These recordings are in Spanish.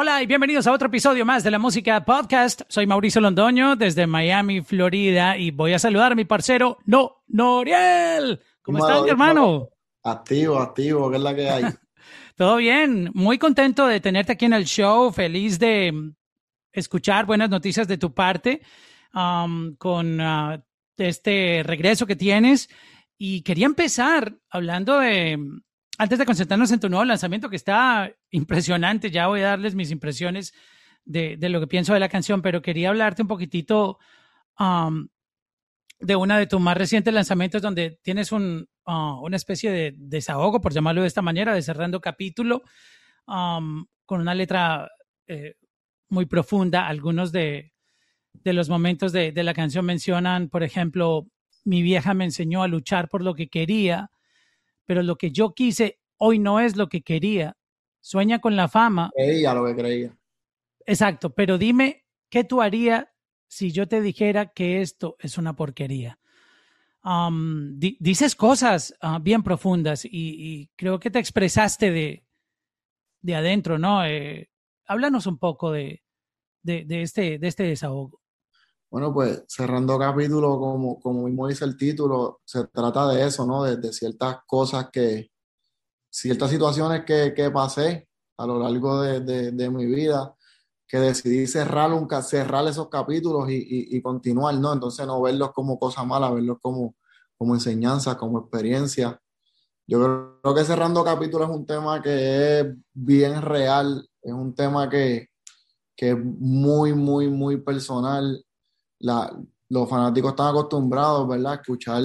Hola y bienvenidos a otro episodio más de la Música Podcast. Soy Mauricio Londoño desde Miami, Florida y voy a saludar a mi parcero No Noriel. ¿Cómo estás, mi hermano? Activo, activo, ¿qué es la que hay? Todo bien, muy contento de tenerte aquí en el show, feliz de escuchar buenas noticias de tu parte um, con uh, este regreso que tienes. Y quería empezar hablando de antes de concentrarnos en tu nuevo lanzamiento, que está impresionante, ya voy a darles mis impresiones de, lo que pienso de la canción, pero quería hablarte un poquitito um, de una de tus más recientes lanzamientos donde tienes uh, una especie de desahogo, por llamarlo de esta manera, de cerrando capítulo, um, con una letra eh, muy profunda. Algunos de, los momentos de, de la canción mencionan, por ejemplo, mi vieja me enseñó a luchar por lo que quería pero lo que yo quise hoy no es lo que quería. Sueña con la fama. Ella lo que creía. Exacto, pero dime, ¿qué tú harías si yo te dijera que esto es una porquería? Um, dices cosas ah, bien profundas y, creo que te expresaste de, de adentro, ¿no? Eh, háblanos un poco de, de, este, de este desahogo. Bueno, pues cerrando capítulo, como, como mismo dice el título, se trata de eso, ¿no? De, ciertas cosas que, ciertas situaciones que, que pasé a lo largo de, de, mi vida, que decidí cerrar, un, cerrar esos capítulos y, y, continuar, ¿no? Entonces no verlos como cosas malas, verlos como, como enseñanza, como experiencia. Yo creo que cerrando capítulos es un tema que es bien real, es un tema que, que es muy, muy, muy personal los fanáticos están acostumbrados, ¿verdad?, a escuchar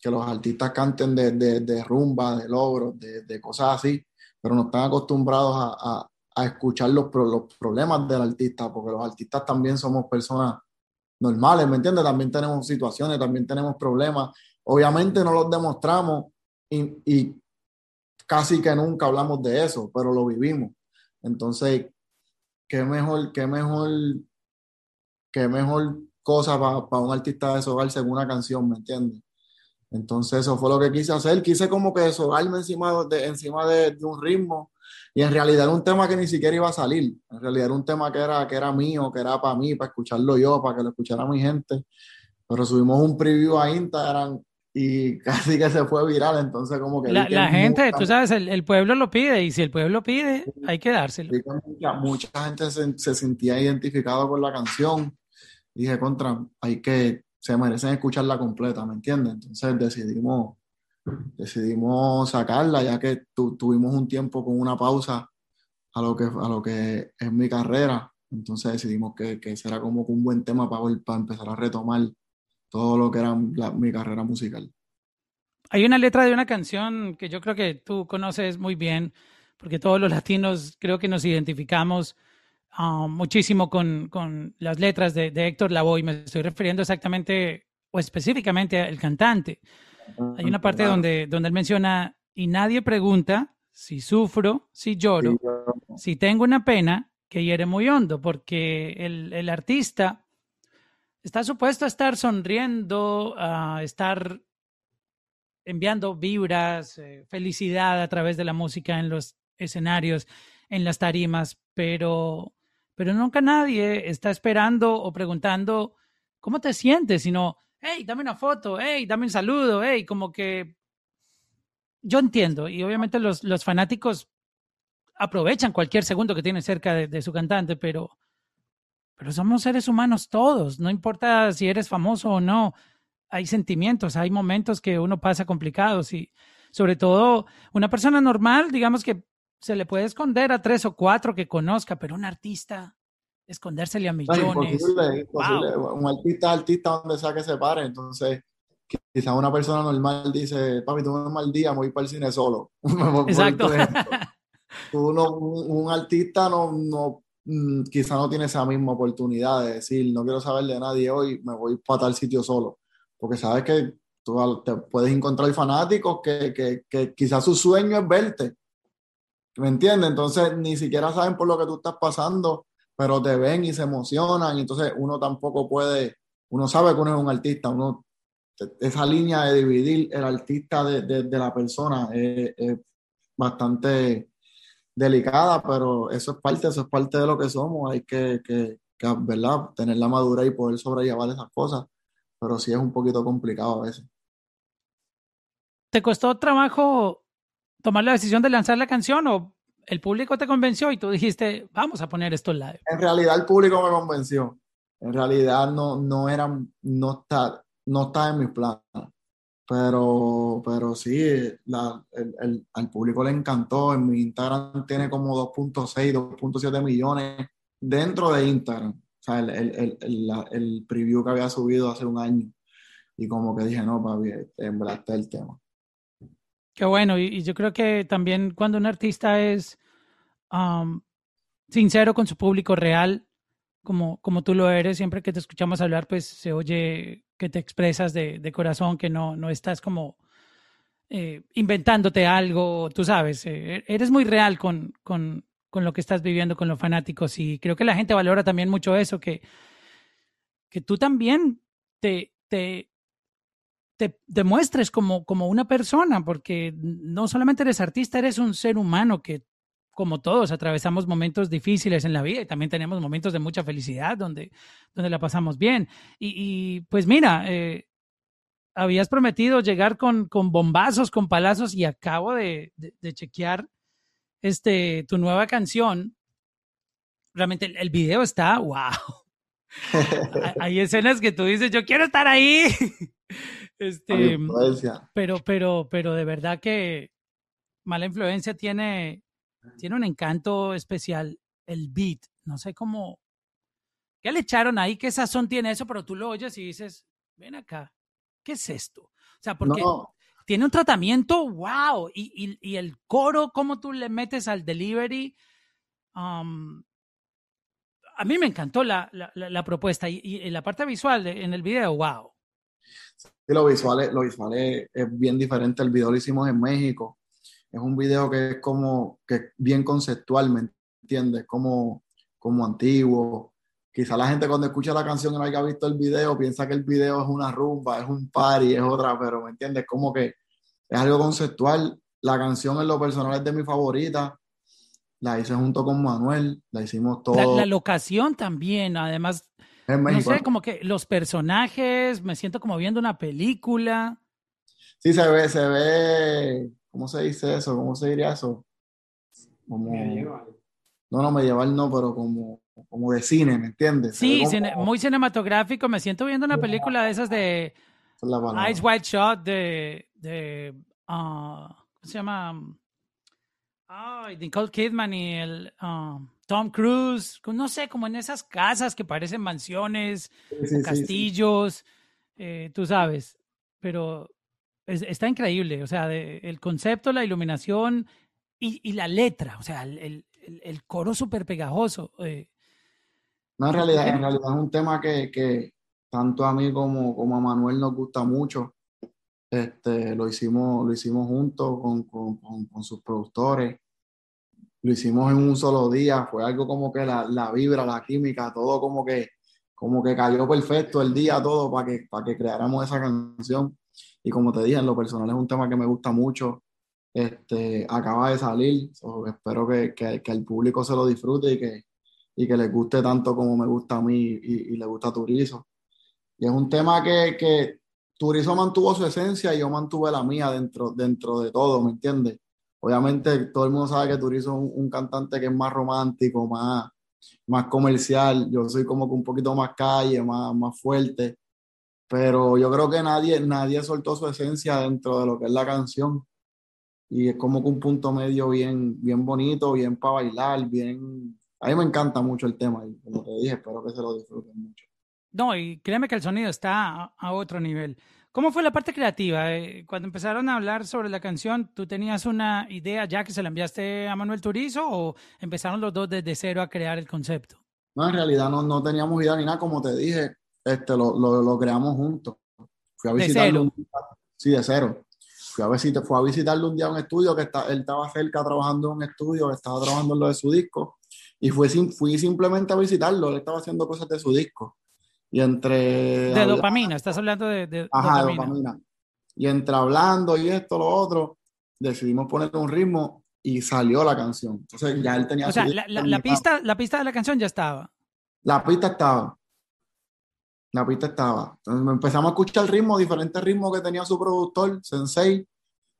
que los artistas canten de, de, de rumba, de logros, de, de, cosas así, pero no están acostumbrados a, a, a escuchar los, los, problemas del artista, porque los artistas también somos personas normales, ¿me entiendes? También tenemos situaciones, también tenemos problemas. Obviamente no los demostramos y, y casi que nunca hablamos de eso, pero lo vivimos. Entonces, qué mejor, qué mejor, qué mejor cosas para un artista deshogarse en una canción, ¿me entiendes? Entonces eso fue lo que quise hacer, quise como que deshogarme encima de, encima de, un ritmo. Y en realidad era un tema que ni siquiera iba a salir, en realidad era un tema que era, que era mío, que era para mí, para escucharlo yo, para que lo escuchara mi gente, pero subimos un preview a Instagram y casi que se fue viral, entonces como que... La, gente, tú sabes, el, pueblo lo pide. Y si el pueblo pide, hay que dárselo. Mucha, gente se, se, sentía identificado con la canción. Dije, contra, hay que, se merecen escucharla completa, ¿me entiendes? Entonces decidimos, decidimos sacarla, ya que tuvimos un tiempo con una pausa a lo que, a lo que es mi carrera. Entonces decidimos que, que ese era como un buen tema para, para empezar a retomar todo lo que era mi carrera musical. Hay una letra de una canción que yo creo que tú conoces muy bien, porque todos los latinos creo que nos identificamos Um, muchísimo con, con, las letras de, de Héctor Lavoe. Me estoy refiriendo exactamente o específicamente al cantante. Hay una parte donde, donde él menciona, y nadie pregunta si sufro, si lloro, si tengo una pena que hiere muy hondo, porque el, el artista está supuesto a estar sonriendo, a estar enviando vibras, eh, felicidad a través de la música en los escenarios, en las tarimas, pero pero nunca nadie está esperando o preguntando cómo te sientes, sino, hey, dame una foto, hey, dame un saludo, hey, como que yo entiendo, y obviamente los, los fanáticos aprovechan cualquier segundo que tienen cerca de, su cantante, pero, pero somos seres humanos todos, no importa si eres famoso o no, hay sentimientos, hay momentos que uno pasa complicados y sobre todo una persona normal, digamos que se le puede esconder a tres o cuatro que conozca, pero un artista, escondérsele a millones. imposible, imposible. Un artista, artista donde sea que se pare, entonces quizás una persona normal dice, papi, tuve un mal día, voy para el cine solo. Exacto. Un, artista no, no mm, quizá no tiene esa misma oportunidad de decir, no quiero saber de nadie hoy, me voy para tal sitio solo. Porque sabes que tú te puedes encontrar fanáticos que, que, que quizás su sueño es verte ¿Me entiendes? Entonces ni siquiera saben por lo que tú estás pasando, pero te ven y se emocionan. Y entonces uno tampoco puede, uno sabe que uno es un artista, uno, esa línea de dividir el artista de, de, la persona es, bastante, delicada, pero eso es parte, eso es parte de lo que somos. Hay que, que, que ¿verdad? tener la madurez y poder sobrellevar esas cosas, pero sí es un poquito complicado a veces. ¿Te costó trabajo tomar la decisión de lanzar la canción o el público te convenció y tú dijiste, vamos a poner esto live? En realidad el público me convenció. En realidad no, no era, no está, no está en mis planes. Pero, pero sí, la, el, al público le encantó. En mi Instagram tiene como 2.6, 2.7 millones dentro de Instagram. O sea, el, el, el, preview que había subido hace un año. Y como que dije, no, papi, en verdad está el tema. Qué bueno, y, yo creo que también cuando un artista es sincero con su público real, como, como tú lo eres, siempre que te escuchamos hablar, pues se oye que te expresas de, de corazón, que no, no estás como eh, inventándote algo, tú sabes, eh, eres muy real con, con, con, lo que estás viviendo con los fanáticos y creo que la gente valora también mucho eso, que, que tú también te, te, te demuestres como, como una persona, porque no solamente eres artista, eres un ser humano que, como todos, atravesamos momentos difíciles en la vida y también tenemos momentos de mucha felicidad donde, donde la pasamos bien. Y, pues mira, eh, habías prometido llegar con, con, bombazos, con palazos y acabo de, de, chequear este, tu nueva canción. Realmente el, el video está, wow. Hay escenas que tú dices, yo quiero estar ahí. Este, pero, pero, pero de verdad que Mala Influencia tiene, tiene un encanto especial. El beat, no sé cómo, ¿qué le echaron ahí? ¿Qué sazón tiene eso? Pero tú lo oyes y dices, ven acá, ¿qué es esto? O sea, porque tiene un tratamiento, wow, y, y, el coro, cómo tú le metes al delivery. Um, a mí me encantó la, la, la propuesta y, y, la parte visual en el video, wow. Sí, lo visual, lo visual es, bien diferente. El video lo hicimos en México. Es un video que es como que bien conceptual, ¿me entiendes? Como, como antiguo. Quizá la gente cuando escucha la canción y no haya visto el video piensa que el video es una rumba, es un party, es otra, pero ¿me entiendes? Como que es algo conceptual. La canción en lo personal es de mi favorita. La hice junto con Manuel, la hicimos todo. la locación también, además no sé, como que los personajes, me siento como viendo una película. Sí, se ve, se ve, ¿cómo se dice eso? ¿Cómo se diría eso? Como... No, no, medieval no, pero como, como de cine, ¿me entiendes? Sí, muy cinematográfico. Me siento viendo una película de esas de Ice White Shot de, de uh, ¿cómo se llama? Ay, Nicole Kidman y el uh, Tom Cruise, no sé, como en esas casas que parecen mansiones, castillos, eh, tú sabes, pero está increíble, o sea, el concepto, la iluminación y, la letra, o sea, el, coro súper pegajoso. Eh. No, en realidad, en realidad es un tema que, tanto a mí como, como a Manuel nos gusta mucho. Este, lo, hicimos, lo hicimos juntos con, con sus productores lo hicimos en un solo día, fue algo como que la, la, vibra, la química, todo como que, como que cayó perfecto el día, todo para que, para que creáramos esa canción. Y como te dije, en lo personal es un tema que me gusta mucho. Este, acaba de salir, espero que, que, que, el público se lo disfrute y que, y que les guste tanto como me gusta a mí y, y le gusta a Turizo. Y es un tema que, que Turizo mantuvo su esencia y yo mantuve la mía dentro, dentro de todo, ¿me entiendes? Obviamente todo el mundo sabe que Turizo es un, cantante que es más romántico, más, más comercial. Yo soy como que un poquito más calle, más, más fuerte. Pero yo creo que nadie, nadie soltó su esencia dentro de lo que es la canción. Y es como que un punto medio bien, bien bonito, bien para bailar, bien... A mí me encanta mucho el tema y como te dije, espero que se lo disfruten mucho. No, y créeme que el sonido está a otro nivel. ¿Cómo fue la parte creativa? Eh, cuando empezaron a hablar sobre la canción, ¿tú tenías una idea ya que se la enviaste a Manuel Turizo o empezaron los dos desde cero a crear el concepto? No, en realidad no, no teníamos idea ni nada, como te dije, este, lo, lo, lo creamos juntos. Fui a visitarlo. ¿De cero? sí, de cero. Fui a, visitar, fue a visitarle un día a un estudio que está, él estaba cerca trabajando en un estudio, estaba trabajando en lo de su disco, y fui, fui simplemente a visitarlo, él estaba haciendo cosas de su disco. Y entre... De dopamina, estás hablando de, ajá, dopamina. Y entre hablando y esto, lo otro, decidimos ponerle un ritmo y salió la canción. Entonces ya él tenía... O sea, la, pista, la pista de la canción ya estaba. La pista estaba. La pista estaba. Entonces empezamos a escuchar el ritmo, diferentes ritmos que tenía su productor, Sensei.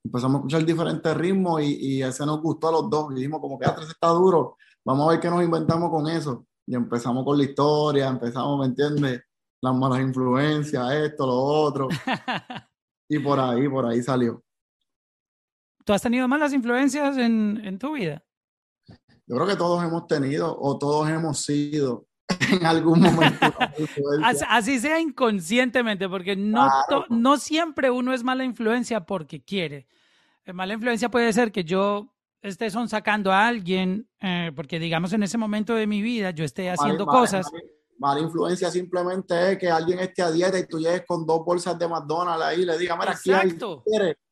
Empezamos a escuchar diferentes ritmos y, y ese nos gustó a los dos. Y dijimos, como que ah, está duro, vamos a ver qué nos inventamos con eso. Y empezamos con la historia, empezamos, ¿me entiendes? Las malas influencias, esto, lo otro. y por ahí, por ahí salió. ¿Tú has tenido malas influencias en, en tu vida? Yo creo que todos hemos tenido o todos hemos sido en algún momento. Así sea inconscientemente, porque no, no siempre uno es mala influencia porque quiere. Eh, mala influencia puede ser que yo esté son sacando a alguien, eh, porque digamos en ese momento de mi vida yo esté haciendo cosas. Mala, influencia simplemente es que alguien esté a dieta y tú llegues con dos bolsas de McDonald's ahí y le digas, mira, Exacto.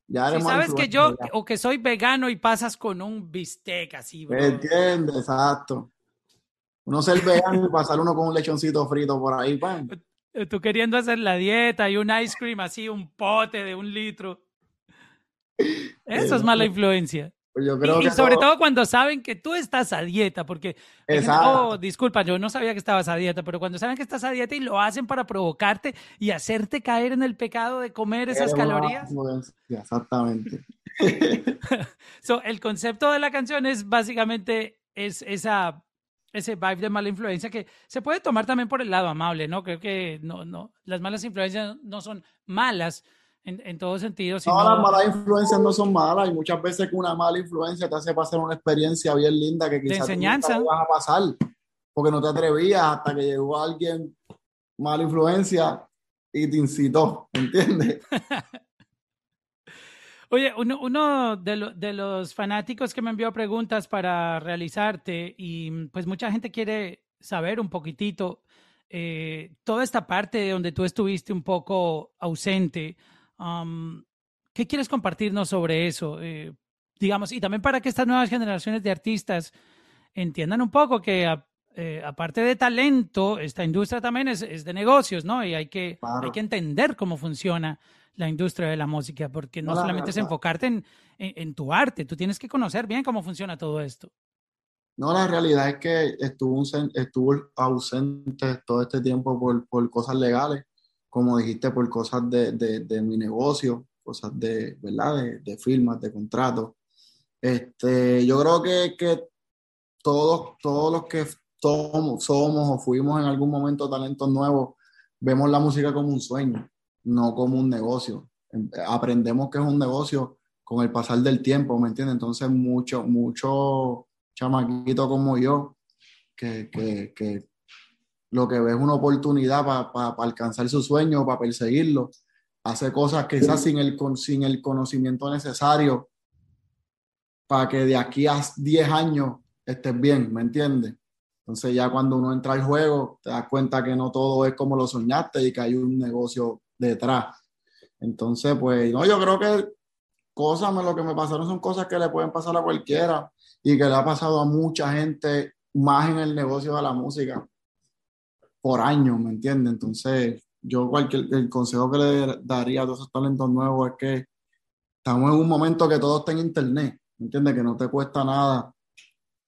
Ya si sabes que yo, o que soy vegano y pasas con un bistec así, bro. entiendes? Exacto. Uno ser vegano y pasar uno con un lechoncito frito por ahí, pan. Tú queriendo hacer la dieta y un ice cream así, un pote de un litro. Eso es mala influencia. Pues y, sobre todo cuando saben que tú estás a dieta, porque, oh, disculpa, yo no sabía que estabas a dieta, pero cuando saben que estás a dieta y lo hacen para provocarte y hacerte caer en el pecado de comer esas calorías. Exactamente. so, el concepto de la canción es básicamente es esa ese vibe de mala influencia que se puede tomar también por el lado amable, ¿no? Creo que no, no, las malas influencias no son malas, en, todo sentido. No, las malas influencias no son malas y muchas veces que una mala influencia te hace pasar una experiencia bien linda que quizás enseñanza. no vas a pasar porque no te atrevías hasta que llegó alguien mala influencia y te incitó, ¿entiendes? Oye, uno, uno de, de, los fanáticos que me envió preguntas para realizarte y pues mucha gente quiere saber un poquitito eh, toda esta parte donde tú estuviste un poco ausente, ¿Qué quieres compartirnos sobre eso? Eh, digamos, y también para que estas nuevas generaciones de artistas entiendan un poco que eh, aparte de talento, esta industria también es, es, de negocios, ¿no? Y hay que, hay que entender cómo funciona la industria de la música, porque no, solamente es enfocarte en, en, tu arte, tú tienes que conocer bien cómo funciona todo esto. No, la realidad es que estuvo, estuvo ausente todo este tiempo por, por cosas legales como dijiste, por cosas de, de, mi negocio, cosas de, ¿verdad? De, de firmas, de contratos. Este, yo creo que, que todos, todos los que somos, somos o fuimos en algún momento talentos nuevos, vemos la música como un sueño, no como un negocio. Aprendemos que es un negocio con el pasar del tiempo, ¿me entiendes? Entonces, mucho, mucho chamaquito como yo, que, que, que lo que ve es una oportunidad para alcanzar su sueño, para perseguirlo. Hace cosas quizás sin el, sin el conocimiento necesario para que de aquí a 10 años estés bien, ¿me entiendes? Entonces ya cuando uno entra al juego, te das cuenta que no todo es como lo soñaste y que hay un negocio detrás. Entonces, pues, no, yo creo que cosas, lo que me pasaron son cosas que le pueden pasar a cualquiera y que le ha pasado a mucha gente más en el negocio de la música por años, ¿me entiendes? Entonces, yo cualquier, el consejo que le daría a todos esos talentos nuevos es que estamos en un momento que todo está en internet, ¿me entiendes? Que no te cuesta nada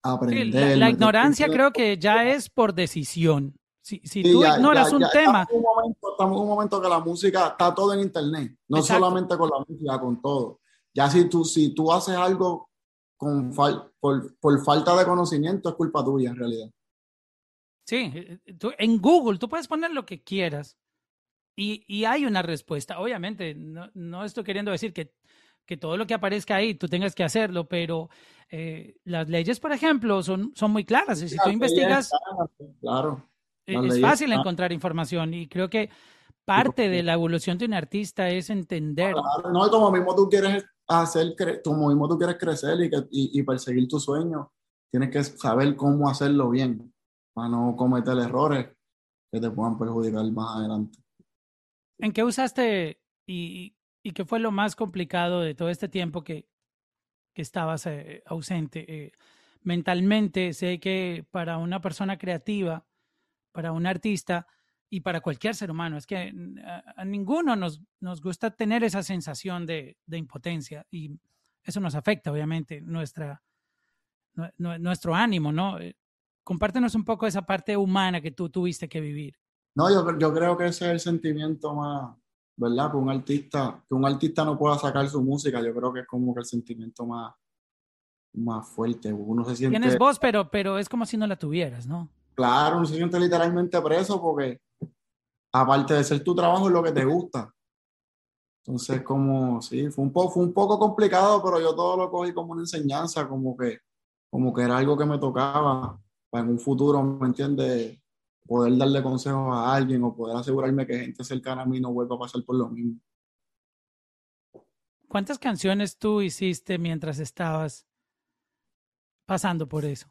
aprender. la, ignorancia creo que ya es por decisión. Si, si tú ignoras un tema... Estamos en, un momento, estamos en un momento que la música está todo en internet, no solamente con la música, con todo. Ya si tú, si tú haces algo con por, por falta de conocimiento, es culpa tuya en realidad. Sí, eh, eh, en Google tú puedes poner lo que quieras y, y hay una respuesta. Obviamente, no, no, estoy queriendo decir que, que, todo lo que aparezca ahí tú tengas que hacerlo, pero eh, las leyes, por ejemplo, son, son muy claras. Si tú investigas, claro, es fácil encontrar información y creo que parte de la evolución de un artista es entender. no, como mismo tú quieres hacer, como mismo tú quieres crecer y, y, y perseguir tu sueño, tienes que saber cómo hacerlo bien no cometer errores que te puedan perjudicar más adelante. ¿En qué usaste y, qué fue lo más complicado de todo este tiempo que, que estabas eh, ausente? Eh, mentalmente, sé que para una persona creativa, para un artista y para cualquier ser humano, es que a, ninguno nos, nos gusta tener esa sensación de, de, impotencia y eso nos afecta, obviamente, nuestra, nuestro ánimo, ¿no? Compártenos un poco esa parte humana que tú tuviste que vivir. No, yo, yo creo que ese es el sentimiento más, ¿verdad? Que un artista, que un artista no pueda sacar su música, yo creo que es como que el sentimiento más, más fuerte. Uno se siente... Tienes voz, pero, pero es como si no la tuvieras, ¿no? Claro, uno se siente literalmente preso porque aparte de ser tu trabajo es lo que te gusta. Entonces, como, sí, fue un, poco, fue un poco complicado, pero yo todo lo cogí como una enseñanza, como que, como que era algo que me tocaba para en un futuro, ¿me entiendes? Poder darle consejos a alguien o poder asegurarme que gente cercana a mí no vuelva a pasar por lo mismo. ¿Cuántas canciones tú hiciste mientras estabas pasando por eso?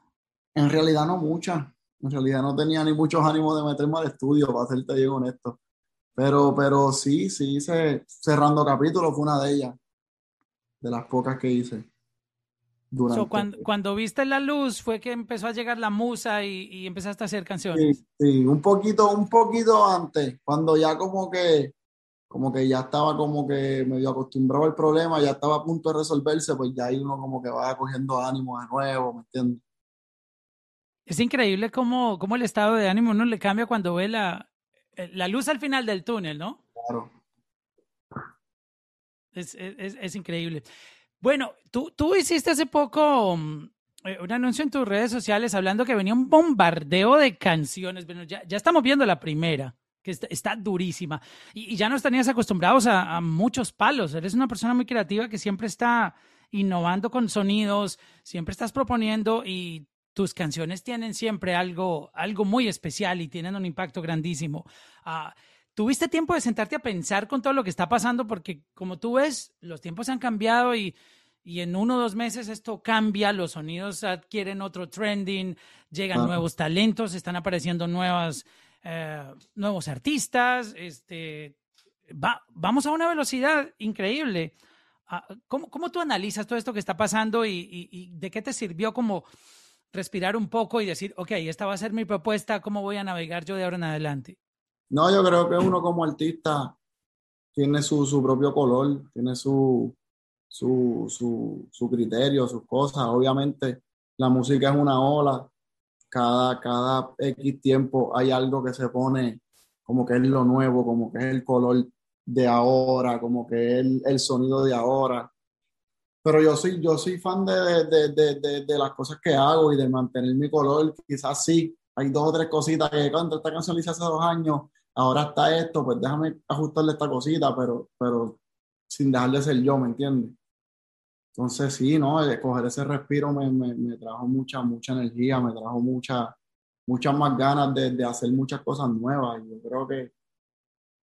En realidad no muchas. En realidad no tenía ni muchos ánimos de meterme al estudio, para serte bien honesto. Pero, pero sí, sí hice cerrando capítulos, fue una de ellas, de las pocas que hice. Durante... cuando, cuando, viste la luz fue que empezó a llegar la musa y, y empezaste a hacer canciones. Sí, sí, un poquito, un poquito antes, cuando ya como que, como que ya estaba como que medio acostumbrado al problema, ya estaba a punto de resolverse, pues ya ahí uno como que va cogiendo ánimo de nuevo, ¿me entiendes? Es increíble cómo, cómo el estado de ánimo uno le cambia cuando ve la, eh, la luz al final del túnel, ¿no? Claro. Es, es, es increíble. Bueno, tú, tú hiciste hace poco mm, eh, un anuncio en tus redes sociales hablando que venía un bombardeo de canciones. Bueno, ya, estamos viendo la primera, que está, durísima. Y, ya nos tenías acostumbrados a, muchos palos. Eres una persona muy creativa que siempre está innovando con sonidos, siempre estás proponiendo y tus canciones tienen siempre algo, algo muy especial y tienen un impacto grandísimo. Uh, ¿Tuviste tiempo de sentarte a pensar con todo lo que está pasando? Porque como tú ves, los tiempos han cambiado y, y en uno o dos meses esto cambia, los sonidos adquieren otro trending, llegan nuevos talentos, están apareciendo nuevas, eh, nuevos artistas, este, va, vamos a una velocidad increíble. Uh, ¿cómo, ¿cómo, tú analizas todo esto que está pasando y, y, y de qué te sirvió como respirar un poco y decir, ok, esta va a ser mi propuesta, ¿cómo voy a navegar yo de ahora en adelante? No, yo creo que uno como artista tiene su, su propio color, tiene su, su, su, su, criterio, sus cosas. Obviamente la música es una ola, cada, cada X tiempo hay algo que se pone como que es lo nuevo, como que es el color de ahora, como que es el, sonido de ahora pero yo soy, yo soy fan de, de, de, de, las cosas que hago y de mantener mi color. Quizás sí, hay dos o tres cositas que cuando esta canción hice hace dos años, ahora está esto, pues déjame ajustarle esta cosita, pero, pero sin dejar de ser yo, ¿me entiendes? Entonces sí, ¿no? Coger ese respiro me, me, me, trajo mucha, mucha energía, me trajo mucha, muchas más ganas de, de, hacer muchas cosas nuevas. Y yo creo que,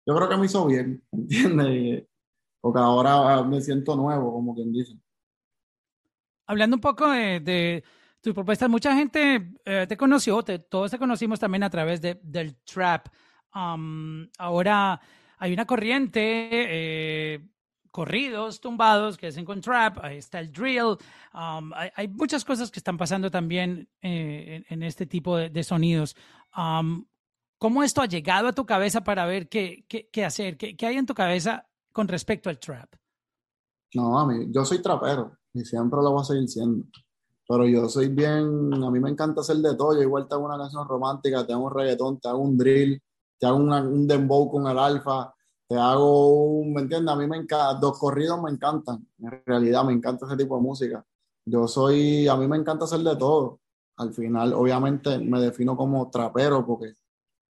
yo creo que me hizo bien, ¿entiendes? Porque ahora me siento nuevo, como quien dice hablando un poco de tu propuesta, mucha gente eh, te conoció, te, todos te conocimos también a través de, del trap. Um, ahora hay una corriente, eh, corridos tumbados que hacen con trap, ahí está el drill, um, hay, hay, muchas cosas que están pasando también eh, en, en, este tipo de, de sonidos. Um, ¿Cómo esto ha llegado a tu cabeza para ver qué, qué, qué hacer? ¿Qué, ¿Qué, hay en tu cabeza con respecto al trap? No, a mí, yo soy trapero y siempre lo voy a seguir siendo. Pero yo soy bien, a mí me encanta hacer de todo. Yo igual te hago una canción romántica, te hago un reggaetón, te hago un drill, te hago un dembow con el alfa, te hago un, ¿me entiendes? A mí me encanta, dos corridos me encantan. En realidad me encanta ese tipo de música. Yo soy, a mí me encanta hacer de todo. Al final, obviamente, me defino como trapero porque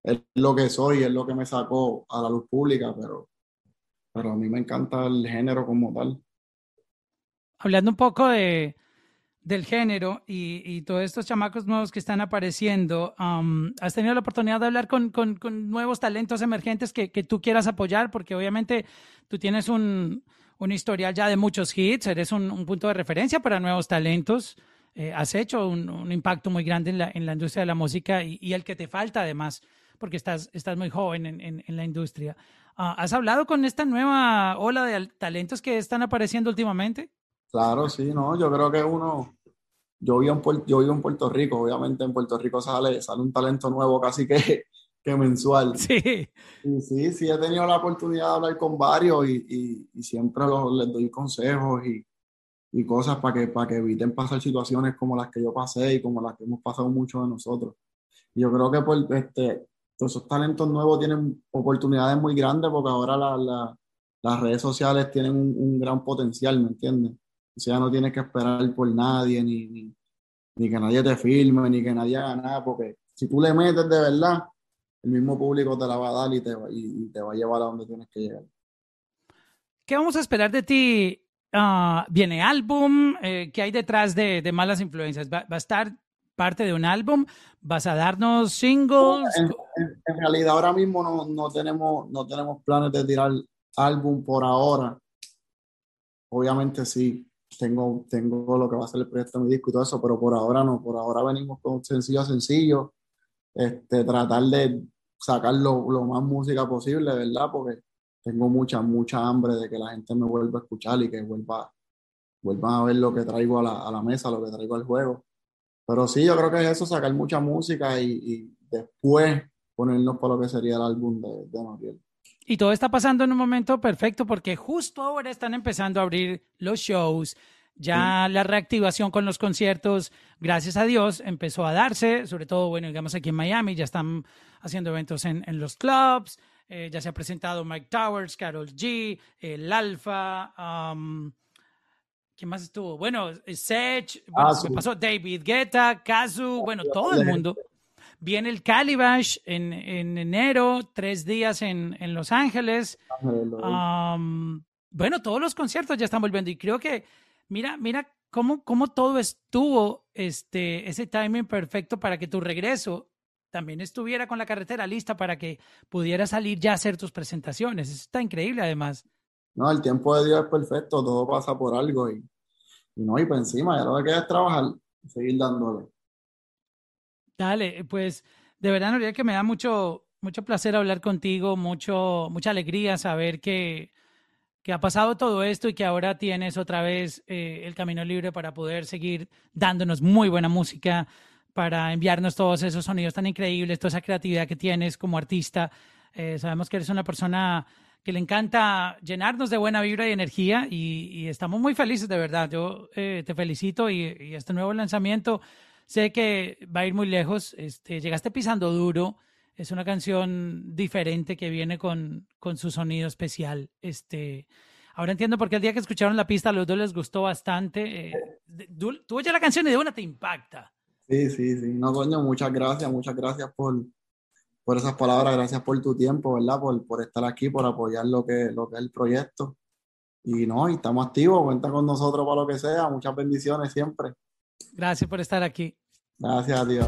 es lo que soy, es lo que me sacó a la luz pública, pero, pero a mí me encanta el género como tal hablando un poco de, del género y, y, todos estos chamacos nuevos que están apareciendo, um, ¿has tenido la oportunidad de hablar con, con, nuevos talentos emergentes que, que, tú quieras apoyar? Porque obviamente tú tienes un, un historial ya de muchos hits, eres un, un punto de referencia para nuevos talentos, eh, has hecho un, impacto muy grande en la, en la industria de la música y, y, el que te falta además, porque estás, estás muy joven en, en, la industria. Uh, ¿Has hablado con esta nueva ola de talentos que están apareciendo últimamente? Claro, sí, no, yo creo que uno, yo vivo en, yo vivo en Puerto Rico, obviamente en Puerto Rico sale, sale un talento nuevo casi que, que mensual. Sí. Y sí, sí, he tenido la oportunidad de hablar con varios y, y, y siempre los, les doy consejos y, y cosas para que, para que eviten pasar situaciones como las que yo pasé y como las que hemos pasado muchos de nosotros. Y yo creo que por, este, todos esos talentos nuevos tienen oportunidades muy grandes porque ahora la, las redes sociales tienen un, gran potencial, ¿me entiendes? O sea, no tienes que esperar por nadie, ni, ni, ni, que nadie te filme, ni que nadie haga nada, porque si tú le metes de verdad, el mismo público te la va a dar y te, y, te va a llevar a donde tienes que llegar. ¿Qué vamos a esperar de ti? Ah, ¿Viene álbum? Eh, ¿Qué hay detrás de, de Malas Influencias? ¿Va, a estar parte de un álbum? ¿Vas a darnos singles? En, realidad ahora mismo no, no, tenemos, no tenemos planes de tirar álbum por ahora. Obviamente sí, tengo, tengo lo que va a ser el proyecto de mi disco y todo eso, pero por ahora no, por ahora venimos con sencillo a sencillo, este, tratar de sacar lo, lo, más música posible, ¿verdad? Porque tengo mucha, mucha hambre de que la gente me vuelva a escuchar y que vuelva, vuelvan a ver lo que traigo a la, a la, mesa, lo que traigo al juego. Pero sí, yo creo que es eso, sacar mucha música y, después ponernos por lo que sería el álbum de, de Mariel. Y todo está pasando en un momento perfecto porque justo ahora están empezando a abrir los shows, ya la reactivación con los conciertos, gracias a Dios, empezó a darse, sobre todo, bueno, digamos aquí en Miami, ya están haciendo eventos en, en los clubs, eh, ya se ha presentado Mike Towers, Carol G, el Alfa, um, ¿quién más estuvo? Bueno, Sech, bueno, ah, pasó David Guetta, Kazu, bueno, todo el mundo. Viene el Calibash en, en enero, tres días en, en Los Ángeles. Um, bueno, todos los conciertos ya están volviendo y creo que Mira, mira cómo, cómo todo estuvo, este, ese timing perfecto para que tu regreso también estuviera con la carretera lista para que pudiera salir ya a hacer tus presentaciones. Eso está increíble además. No, el tiempo de Dios es perfecto, todo pasa por algo y, no, y por encima, ya lo que queda es trabajar y seguir dándole. Dale, pues de verdad, Noriel, que me da mucho, mucho placer hablar contigo, mucho, mucha alegría saber que, que ha pasado todo esto y que ahora tienes otra vez eh, el camino libre para poder seguir dándonos muy buena música, para enviarnos todos esos sonidos tan increíbles, toda esa creatividad que tienes como artista. Eh, sabemos que eres una persona que le encanta llenarnos de buena vibra y energía y, estamos muy felices de verdad. Yo eh, te felicito y, y, este nuevo lanzamiento sé que va a ir muy lejos. Este, llegaste pisando duro. Es una canción diferente que viene con, con su sonido especial. Este, ahora entiendo por qué el día que escucharon la pista a los dos les gustó bastante. Eh, tú, oyes la canción y de una te impacta. Sí, sí, sí. No, coño, muchas gracias, muchas gracias por, por esas palabras, gracias por tu tiempo, ¿verdad? Por, por estar aquí, por apoyar lo que, lo que es el proyecto. Y no, y estamos activos, cuenta con nosotros para lo que sea. Muchas bendiciones siempre. Gracias por estar aquí. Gracias a Dios.